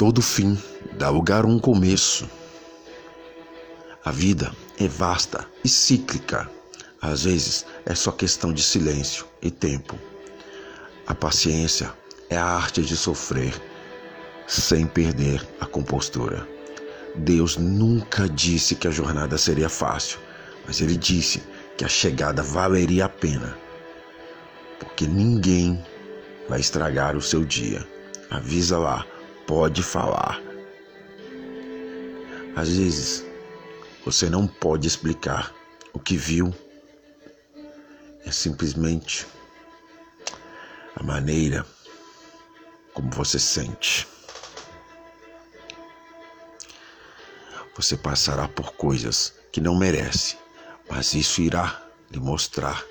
Todo fim dá lugar a um começo. A vida é vasta e cíclica. Às vezes é só questão de silêncio e tempo. A paciência é a arte de sofrer sem perder a compostura. Deus nunca disse que a jornada seria fácil, mas Ele disse que a chegada valeria a pena, porque ninguém vai estragar o seu dia. Avisa lá, pode falar. Às vezes, você não pode explicar o que viu, é simplesmente a maneira como você sente. Você passará por coisas que não merece, mas isso irá lhe mostrar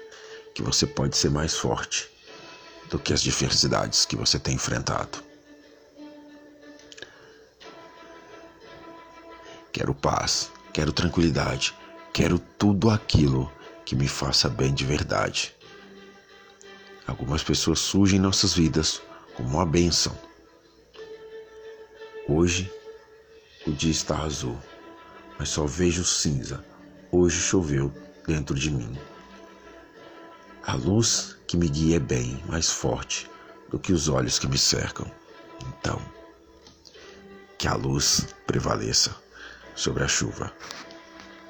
que você pode ser mais forte do que as diversidades que você tem enfrentado. Quero paz, quero tranquilidade, quero tudo aquilo que me faça bem de verdade. Algumas pessoas surgem em nossas vidas como uma bênção. Hoje o dia está azul, mas só vejo cinza. Hoje choveu dentro de mim. A luz que me guia é bem mais forte do que os olhos que me cercam. Então, que a luz prevaleça sobre a chuva.